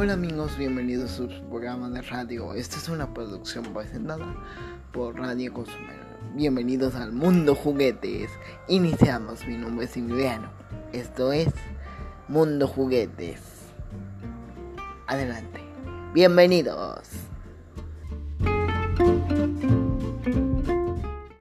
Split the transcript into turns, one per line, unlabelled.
Hola amigos, bienvenidos a su programa de radio. Esta es una producción presentada por Radio Consumero. Bienvenidos al Mundo Juguetes. Iniciamos, mi nombre es Emiliano. Esto es Mundo Juguetes. Adelante. Bienvenidos.